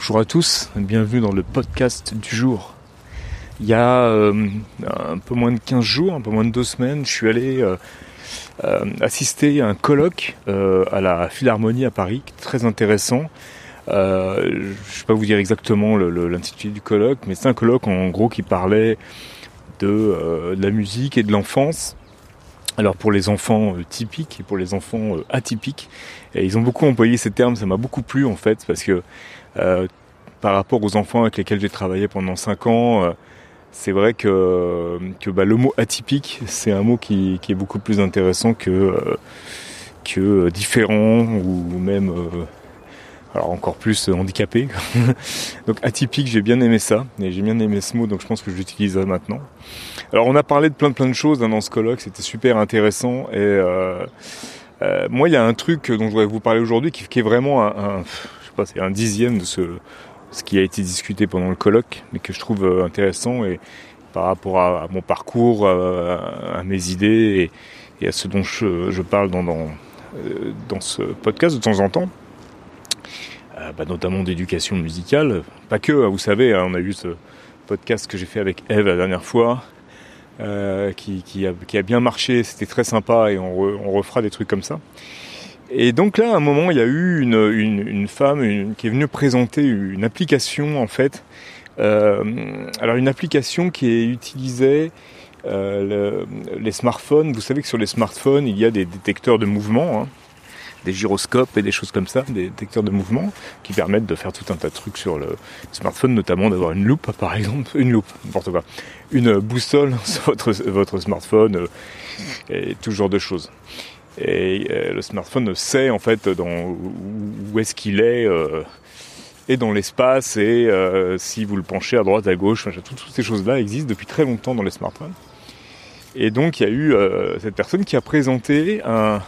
Bonjour à tous, bienvenue dans le podcast du jour. Il y a euh, un peu moins de 15 jours, un peu moins de deux semaines, je suis allé euh, euh, assister à un colloque à la Philharmonie à Paris, très intéressant. je ne vais pas vous dire exactement l'intitulé du colloque, mais c'est un colloque en gros qui parlait de, de la musique et de l'enfance. Alors pour les enfants typiques et pour les enfants atypiques, et ils ont beaucoup employé ces termes, ça m'a beaucoup plu en fait, parce que euh, par rapport aux enfants avec lesquels j'ai travaillé pendant 5 ans, euh, c'est vrai que, que bah, le mot atypique, c'est un mot qui, est beaucoup plus intéressant que, euh, que différent ou même alors encore plus handicapé. donc atypique, j'ai bien aimé ça, et j'ai bien aimé ce mot, donc je pense que je l'utilise maintenant. Alors on a parlé de plein de plein de choses dans ce colloque, c'était super intéressant, et euh, moi il y a un truc dont je voudrais vous parler aujourd'hui qui, est vraiment un, un c'est un dixième de ce, ce qui a été discuté pendant le colloque, mais que je trouve euh, intéressant et par rapport à, mon parcours, à, mes idées et, à ce dont je, parle dans, euh, dans, ce podcast de temps en temps, euh, bah, notamment d'éducation musicale. Pas que, hein, vous savez, hein, on a vu ce podcast que j'ai fait avec Eve la dernière fois, qui, qui, a, bien marché, c'était très sympa et on, refera des trucs comme ça. Et donc là, à un moment, il y a eu une, femme qui est venue présenter une application, en fait. Euh, alors une application qui euh, les smartphones. Vous savez que sur les smartphones, il y a des détecteurs de mouvement, hein, des gyroscopes et des choses comme ça, des détecteurs de mouvement qui permettent de faire tout un tas de trucs sur le smartphone, notamment d'avoir une loupe, par exemple, une loupe, n'importe quoi, une boussole sur votre, votre smartphone euh, et tout genre de choses. Et euh, le smartphone sait en fait où est-ce qu'il est euh, et dans l'espace et si vous le penchez à droite, à gauche, toutes, ces choses-là existent depuis très longtemps dans les smartphones. Et donc il y a eu cette personne qui a présenté un,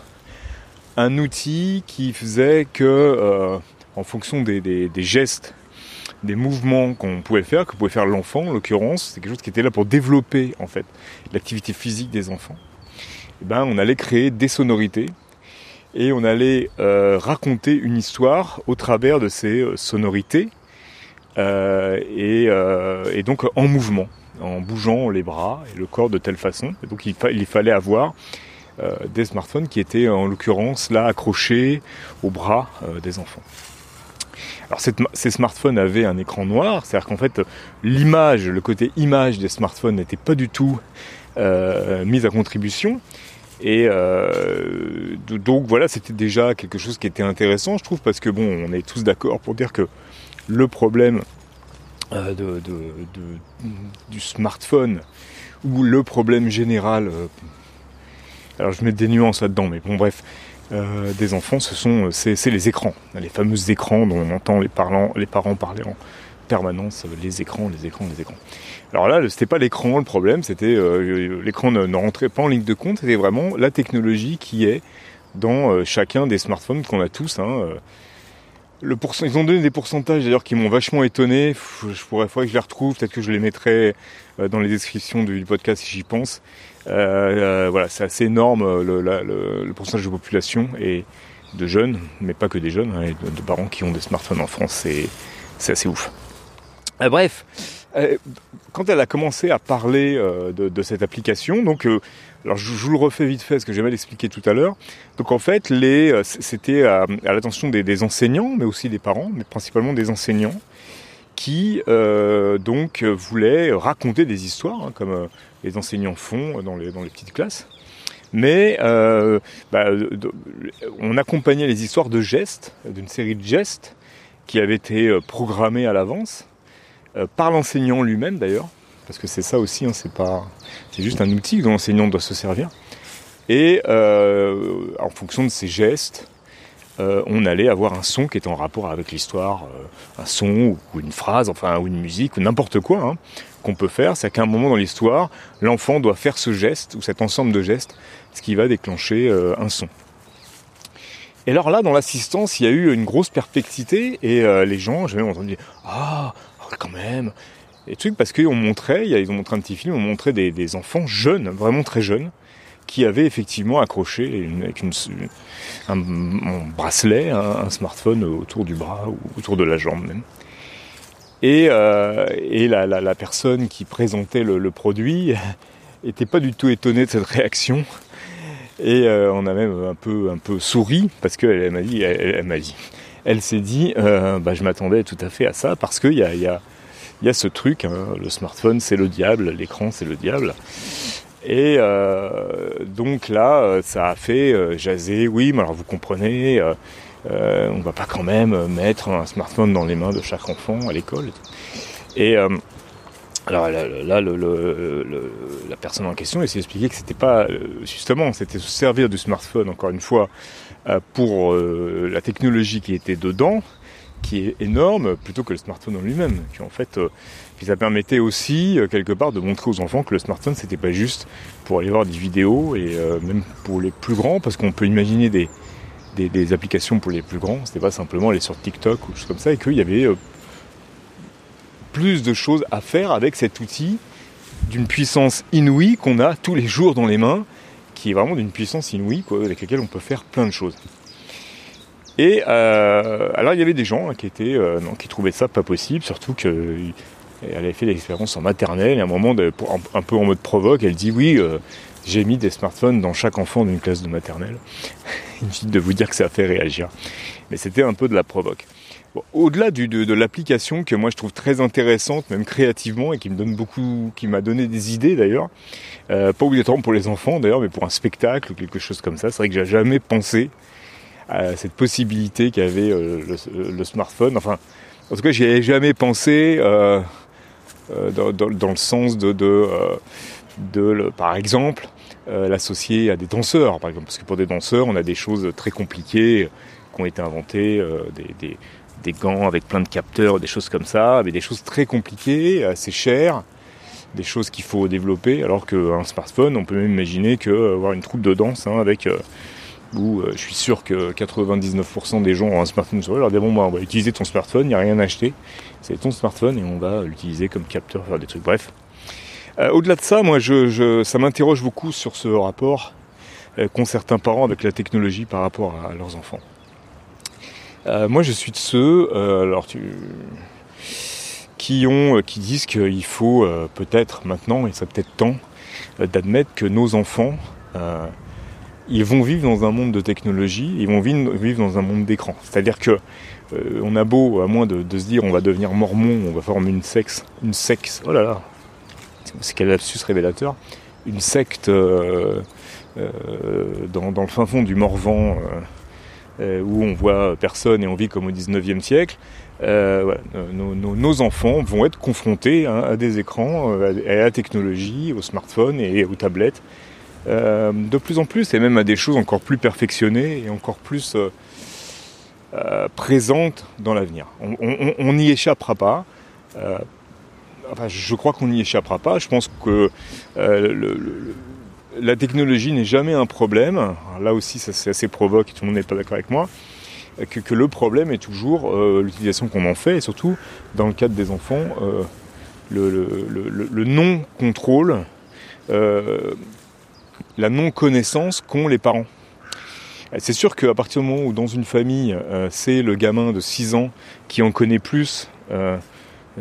un outil qui faisait que en fonction des, gestes, des mouvements qu'on pouvait faire, que pouvait faire l'enfant en l'occurrence, c'est quelque chose qui était là pour développer en fait l'activité physique des enfants. Eh ben, on allait créer des sonorités et on allait euh, raconter une histoire au travers de ces euh, sonorités euh, et, donc en mouvement, en bougeant les bras et le corps de telle façon. donc il, fallait avoir des smartphones qui étaient en l'occurrence là accrochés aux bras des enfants. Alors ces smartphones avaient un écran noir, c'est-à-dire qu'en fait l'image, le côté image des smartphones n'était pas du tout euh, mise à contribution. Et euh, donc voilà, c'était déjà quelque chose qui était intéressant, je trouve, parce que bon, on est tous d'accord pour dire que le problème euh, du smartphone ou le problème général, euh, alors je mets des nuances là-dedans, mais bon bref, euh, des enfants, ce sont c'est les écrans, les fameux écrans dont on entend les, parents parler en permanence, les écrans, les écrans, les écrans. Alors là, c'était pas l'écran le problème, c'était euh, l'écran ne, rentrait pas en ligne de compte, c'était vraiment la technologie qui est dans euh, chacun des smartphones qu'on a tous. Hein, euh. le ils ont donné des pourcentages d'ailleurs qui m'ont vachement étonné. Je pourrais, faudrait que je les retrouve, peut-être que je les mettrai dans les descriptions du, podcast si j'y pense. voilà, c'est assez énorme le, le, pourcentage de population et de jeunes, mais pas que des jeunes, hein, de, parents qui ont des smartphones en France, c'est assez ouf. bref, euh, quand elle a commencé à parler euh, de, cette application, donc euh, alors je, vous le refais vite fait, ce que j'ai mal expliqué tout à l'heure. Donc en fait, c'était à, l'attention des, enseignants, mais aussi des parents, mais principalement des enseignants, qui donc voulaient raconter des histoires, hein, comme les enseignants font dans les, petites classes. Mais bah, on accompagnait les histoires de gestes, d'une série de gestes qui avaient été programmés à l'avance euh, par l'enseignant lui-même d'ailleurs, parce que c'est ça aussi, hein, c'est c'est juste un outil dont l'enseignant doit se servir. Et euh, en fonction de ses gestes, euh, on allait avoir un son qui était en rapport avec l'histoire, un son ou une phrase, enfin ou une musique ou n'importe quoi hein, qu'on peut faire. C'est qu'à un moment dans l'histoire, l'enfant doit faire ce geste ou cet ensemble de gestes, ce qui va déclencher un son. Et alors là, dans l'assistance, il y a eu une grosse perplexité et les gens, j'avais entendu ah quand même. Et trucs parce qu'ils ont montré, ils ont montré un petit film, ils ont montré des, enfants jeunes, vraiment très jeunes, qui avaient effectivement accroché avec une, un, bracelet, un, smartphone autour du bras ou autour de la jambe même. Et, et la, personne qui présentait le, produit était pas du tout étonnée de cette réaction. Et on a même un peu, un peu souri parce qu'elle m'a dit, elle, m'a dit, elle s'est dit, euh, bah, je m'attendais tout à fait à ça parce qu'il y y, a, y a ce truc, hein, le smartphone c'est le diable, l'écran c'est le diable. Et euh, donc là, ça a fait euh, jaser, oui, mais alors vous comprenez, euh, euh, on va pas quand même mettre un smartphone dans les mains de chaque enfant à l'école. Et euh, alors là, le, la personne en question essayé d'expliquer que c'était pas justement, c'était se servir du smartphone encore une fois euh, pour euh, la technologie qui était dedans, qui est énorme, plutôt que le smartphone en lui-même. En fait, euh, ça permettait aussi quelque part de montrer aux enfants que le smartphone c'était pas juste pour aller voir des vidéos et même pour les plus grands, parce qu'on peut imaginer des, applications pour les plus grands. C'était pas simplement aller sur TikTok ou choses comme ça, et qu'il y avait plus de choses à faire avec cet outil d'une puissance inouïe qu'on a tous les jours dans les mains qui est vraiment d'une puissance inouïe, avec laquelle on peut faire plein de choses. Et euh, alors il y avait des gens hein, qui étaient, euh, qui trouvaient ça pas possible, surtout qu'elle avait fait l'expérience en maternelle, et à un moment, un, peu en mode provoque, elle dit oui, euh, j'ai mis des smartphones dans chaque enfant d'une classe de maternelle. Inutile de vous dire que ça a fait réagir. Mais c'était un peu de la provoque. Au-delà de, l'application que moi je trouve très intéressante, même créativement, et qui me donne beaucoup, qui m'a donné des idées d'ailleurs, euh, pas obligatoirement pour les enfants d'ailleurs, mais pour un spectacle ou quelque chose comme ça. C'est vrai que j'ai jamais pensé à cette possibilité qu'avait euh, le, smartphone. Enfin, en tout cas, j'y avais jamais pensé euh, euh dans, le sens de, par exemple, l'associer à des danseurs, parce que pour des danseurs, on a des choses très compliquées qui ont été inventées, des, gants avec plein de capteurs, des choses comme ça, mais des choses très compliquées, assez chères, des choses qu'il faut développer, alors qu'un smartphone, on peut même imaginer que avoir une troupe de danse hein, avec où euh, je suis sûr que 99% des gens ont un smartphone sur eux, leur disent bon bah, on va utiliser ton smartphone, il n'y a rien à acheter, c'est ton smartphone et on va l'utiliser comme capteur, faire des trucs, bref. Euh, Au-delà de ça, moi je, je ça m'interroge beaucoup sur ce rapport euh, qu'ont certains parents avec la technologie par rapport à leurs enfants. Euh, moi, je suis de ceux, euh, alors tu, qui ont, euh, qui disent qu'il faut euh, peut-être maintenant, et ça peut-être temps, euh, d'admettre que nos enfants, ils vont vivre dans un monde de technologie, ils vont vivre dans un monde d'écran. C'est-à-dire que on a beau, à moins de, se dire, on va devenir mormon, on va former une sexe, une sexe. Oh là là, c'est quel lapsus révélateur. Une secte dans, dans, le fin fond du Morvan euh, où on voit personne et on vit comme au 19e siècle, euh, nos, enfants vont être confrontés à des écrans, euh, à la technologie, aux smartphones et aux tablettes, euh, de plus en plus, et même à des choses encore plus perfectionnées et encore plus euh, euh, présentes dans l'avenir. On n'y échappera pas. enfin, je crois qu'on n'y échappera pas. Je pense que la technologie n'est jamais un problème. Là aussi, ça c'est assez provoque, tout le monde n'est pas d'accord avec moi. Que, le problème est toujours l'utilisation qu'on en fait, et surtout dans le cadre des enfants, le, le, le, le non-contrôle, la non-connaissance qu'ont les parents. C'est sûr qu'à partir du moment où dans une famille, euh, c'est le gamin de 6 ans qui en connaît plus euh,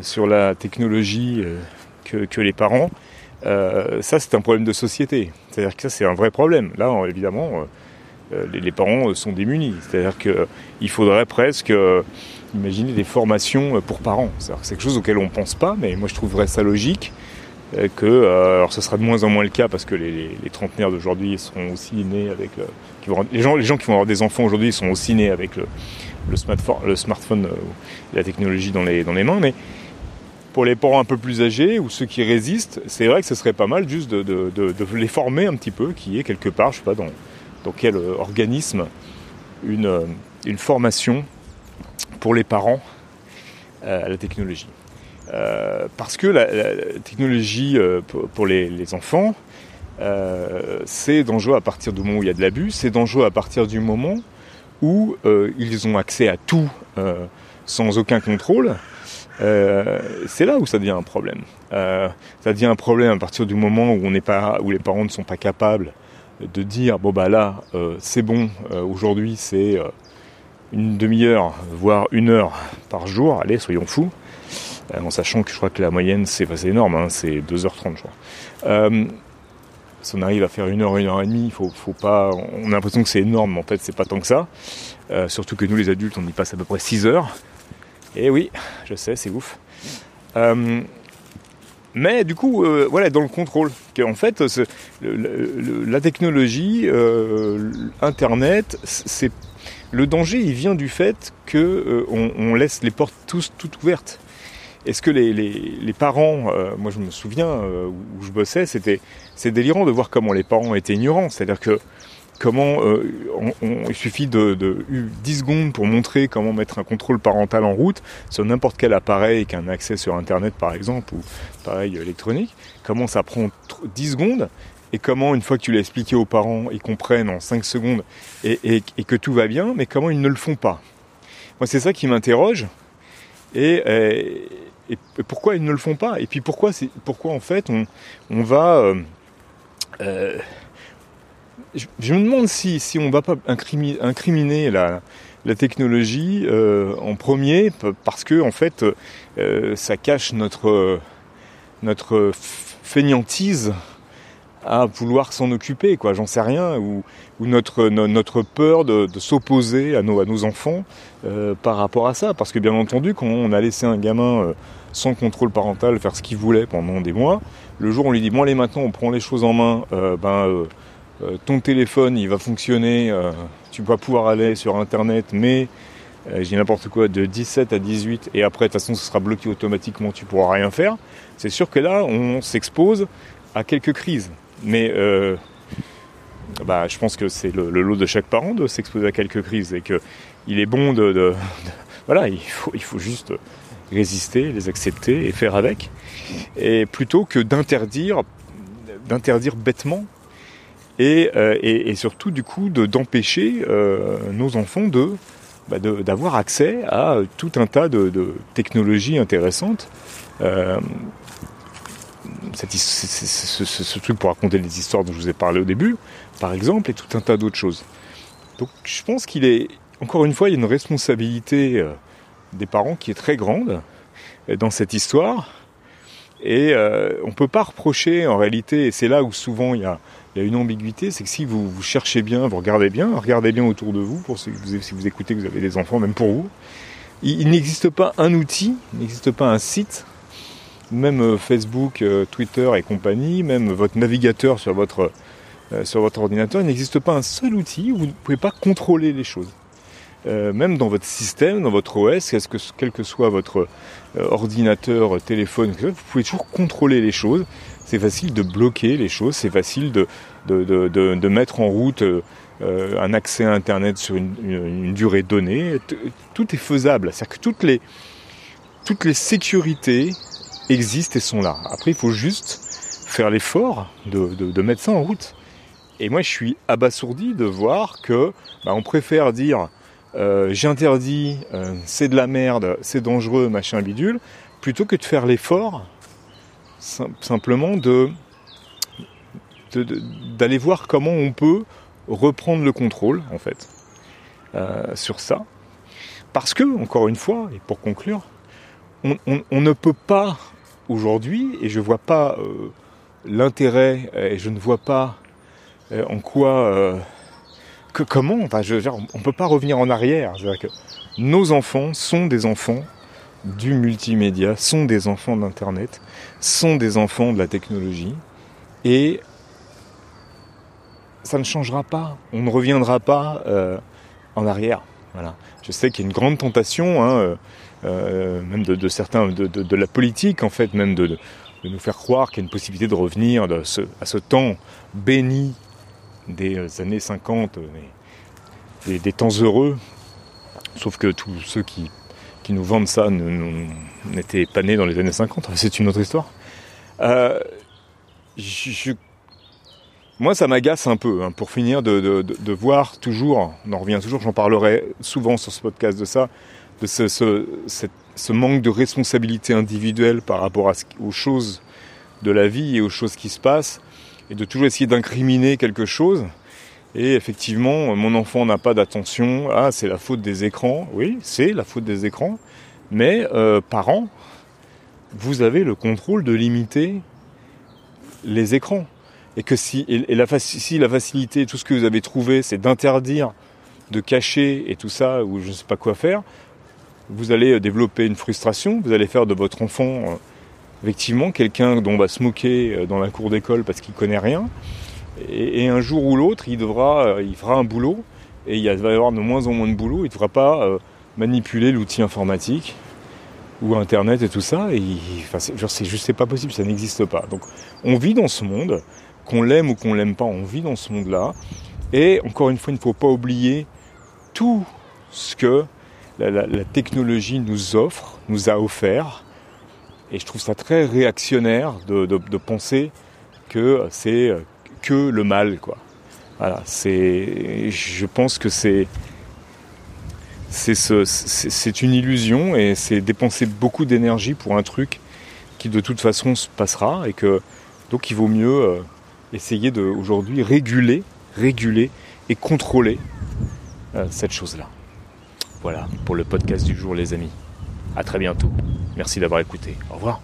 sur la technologie euh, que, que les parents, euh, ça c'est un problème de société. C'est-à-dire que ça c'est un vrai problème. Là évidemment euh, les, les, parents sont démunis. C'est-à-dire qu'il faudrait presque euh, imaginer des formations pour parents. C'est quelque chose auquel on ne pense pas, mais moi je trouverais ça logique euh, que, euh, alors ce sera de moins en moins le cas parce que les, trentenaires d'aujourd'hui seront aussi nés avec vont, les, gens, les gens qui vont avoir des enfants aujourd'hui sont aussi nés avec le, smartphone, le smartphone et la technologie dans les, dans les mains, mais pour les parents un peu plus âgés ou ceux qui résistent, c'est vrai que ce serait pas mal juste de, les former un petit peu, qui est quelque part, je sais pas dans, dans quel euh, organisme, une, euh, une formation pour les parents euh, à la technologie. Euh, parce que la, technologie euh, pour, les, enfants, euh, c'est dangereux à partir du moment où il y a de l'abus, c'est dangereux à partir du moment où ils ont accès à tout sans aucun contrôle, c'est là où ça devient un problème. Ça devient un problème à partir du moment où on n'est pas, où les parents ne sont pas capables de dire bon bah là c'est bon, aujourd'hui c'est une demi-heure voire une heure par jour. Allez, soyons fous. En sachant que je crois que la moyenne c'est énorme, hein, c'est 2h30 je crois. si on arrive à faire une heure, une heure et demie, faut, faut pas. On a l'impression que c'est énorme, mais en fait c'est pas tant que ça. surtout que nous les adultes, on y passe à peu près 6 heures. Et oui, je sais, c'est ouf. Mais du coup, euh, voilà, dans le contrôle. En fait, la technologie, euh, Internet, c'est le danger, il vient du fait que euh, on, laisse les portes tous toutes ouvertes. Est-ce que les, les, parents, moi je me souviens où je bossais, c'était c'est délirant de voir comment les parents étaient ignorants. C'est-à-dire que comment euh, il suffit de, 10 secondes pour montrer comment mettre un contrôle parental en route sur n'importe quel appareil qui a un accès sur internet par exemple ou pareil électronique comment ça prend 10 secondes et comment une fois que tu l'as expliqué aux parents ils comprennent en 5 secondes et, que tout va bien mais comment ils ne le font pas? Moi c'est ça qui m'interroge et, pourquoi ils ne le font pas? Et puis pourquoi pourquoi en fait on, va euh, euh, je, me demande si, si on ne va pas incriminer, la, technologie euh, en premier, parce que en fait, ça cache notre, notre fainéantise à vouloir s'en occuper, quoi. J'en sais rien, ou, notre, notre peur de, s'opposer à nos, à nos enfants par rapport à ça, parce que bien entendu, quand on a laissé un gamin sans contrôle parental faire ce qu'il voulait pendant des mois, le jour où on lui dit bon allez maintenant on prend les choses en main, ben euh, ton téléphone il va fonctionner, euh, tu vas pouvoir aller sur internet, mais euh, j'ai n'importe quoi de 17 à 18 et après de toute façon ce sera bloqué automatiquement, tu pourras rien faire. C'est sûr que là on s'expose à quelques crises, mais bah, je pense que c'est le, lot de chaque parent de s'exposer à quelques crises et que il est bon de, voilà, il faut, il faut juste résister, les accepter et faire avec, et plutôt que d'interdire, d'interdire bêtement euh, et, surtout du coup d'empêcher euh, nos enfants bah, de d'avoir accès à tout un tas de, technologies intéressantes. Euh, ce, truc pour raconter les histoires dont je vous ai parlé au début, par exemple, et tout un tas d'autres choses. Donc je pense qu'il est, encore une fois, il y a une responsabilité des parents qui est très grande dans cette histoire. Et on ne peut pas reprocher en réalité, et c'est là où souvent il y a une ambiguïté, c'est que si vous, cherchez bien, vous regardez bien, regardez bien autour de vous, pour si vous, vous écoutez que vous avez des enfants, même pour vous, il, n'existe pas un outil, il n'existe pas un site, même euh, Facebook, euh, Twitter et compagnie, même votre navigateur sur votre, euh, sur votre ordinateur, il n'existe pas un seul outil où vous ne pouvez pas contrôler les choses. Même dans votre système, dans votre OS, quel que soit votre ordinateur, téléphone, vous pouvez toujours contrôler les choses c'est facile de bloquer les choses, c'est facile de, de, mettre en route euh, un accès à Internet sur une, durée donnée. Tout est faisable. C'est-à-dire que toutes les, toutes les sécurités existent et sont là. Après, il faut juste faire l'effort de, mettre ça en route. Et moi, je suis abasourdi de voir que bah, on préfère dire euh, j'interdis, euh, c'est de la merde, c'est dangereux, machin bidule, plutôt que de faire l'effort simplement de d'aller voir comment on peut reprendre le contrôle en fait euh, sur ça. Parce que encore une fois et pour conclure on, ne peut pas aujourd'hui et je vois pas euh, l'intérêt et je ne vois pas euh, en quoi comment on peut pas revenir en arrière. Nos enfants sont des enfants du multimédia, sont des enfants d'Internet, sont des enfants de la technologie, et ça ne changera pas, on ne reviendra pas euh, en arrière. Je sais qu'il y a une grande tentation, hein, euh, euh, même de, certains, de, la politique en fait, même de, nous faire croire qu'il y a une possibilité de revenir à ce temps béni des années 50, des, des temps heureux, sauf que tous ceux qui qui nous vendent ça n'étaient pas nés dans les années 50. C'est une autre histoire. Euh, moi, ça m'agace un peu, hein, pour finir, de, voir toujours, on en revient toujours, j'en parlerai souvent sur ce podcast de ça, de ce, manque de responsabilité individuelle par rapport aux choses de la vie et aux choses qui se passent, et de toujours essayer d'incriminer quelque chose. Et effectivement, mon enfant n'a pas d'attention. Ah, c'est la faute des écrans. Oui, c'est la faute des écrans. Mais euh, parents, vous avez le contrôle de limiter les écrans. Et que si, et la, si la facilité, tout ce que vous avez trouvé, c'est d'interdire, de cacher et tout ça, ou je ne sais pas quoi faire, vous allez développer une frustration, vous allez faire de votre enfant, euh, effectivement, quelqu'un dont on va se moquer euh, dans la cour d'école parce qu'il connaît rien. Et, un jour ou l'autre, il devra, euh, il fera un boulot, et il va y avoir de moins en moins de boulot, il ne devra pas manipuler l'outil informatique ou Internet et tout ça. Enfin, c'est juste pas possible, ça n'existe pas. Donc on vit dans ce monde, qu'on l'aime ou qu'on l'aime pas, on vit dans ce monde-là. Et encore une fois, il ne faut pas oublier tout ce que la, technologie nous offre, nous a offert. Et je trouve ça très réactionnaire de, penser que c'est que le mal, quoi. Voilà, c'est, je pense que c'est, c'est une illusion et c'est dépenser beaucoup d'énergie pour un truc qui de toute façon se passera et que donc il vaut mieux euh, essayer de aujourd'hui réguler, réguler et contrôler euh, cette chose-là. Voilà pour le podcast du jour les amis. À très bientôt. Merci d'avoir écouté. Au revoir.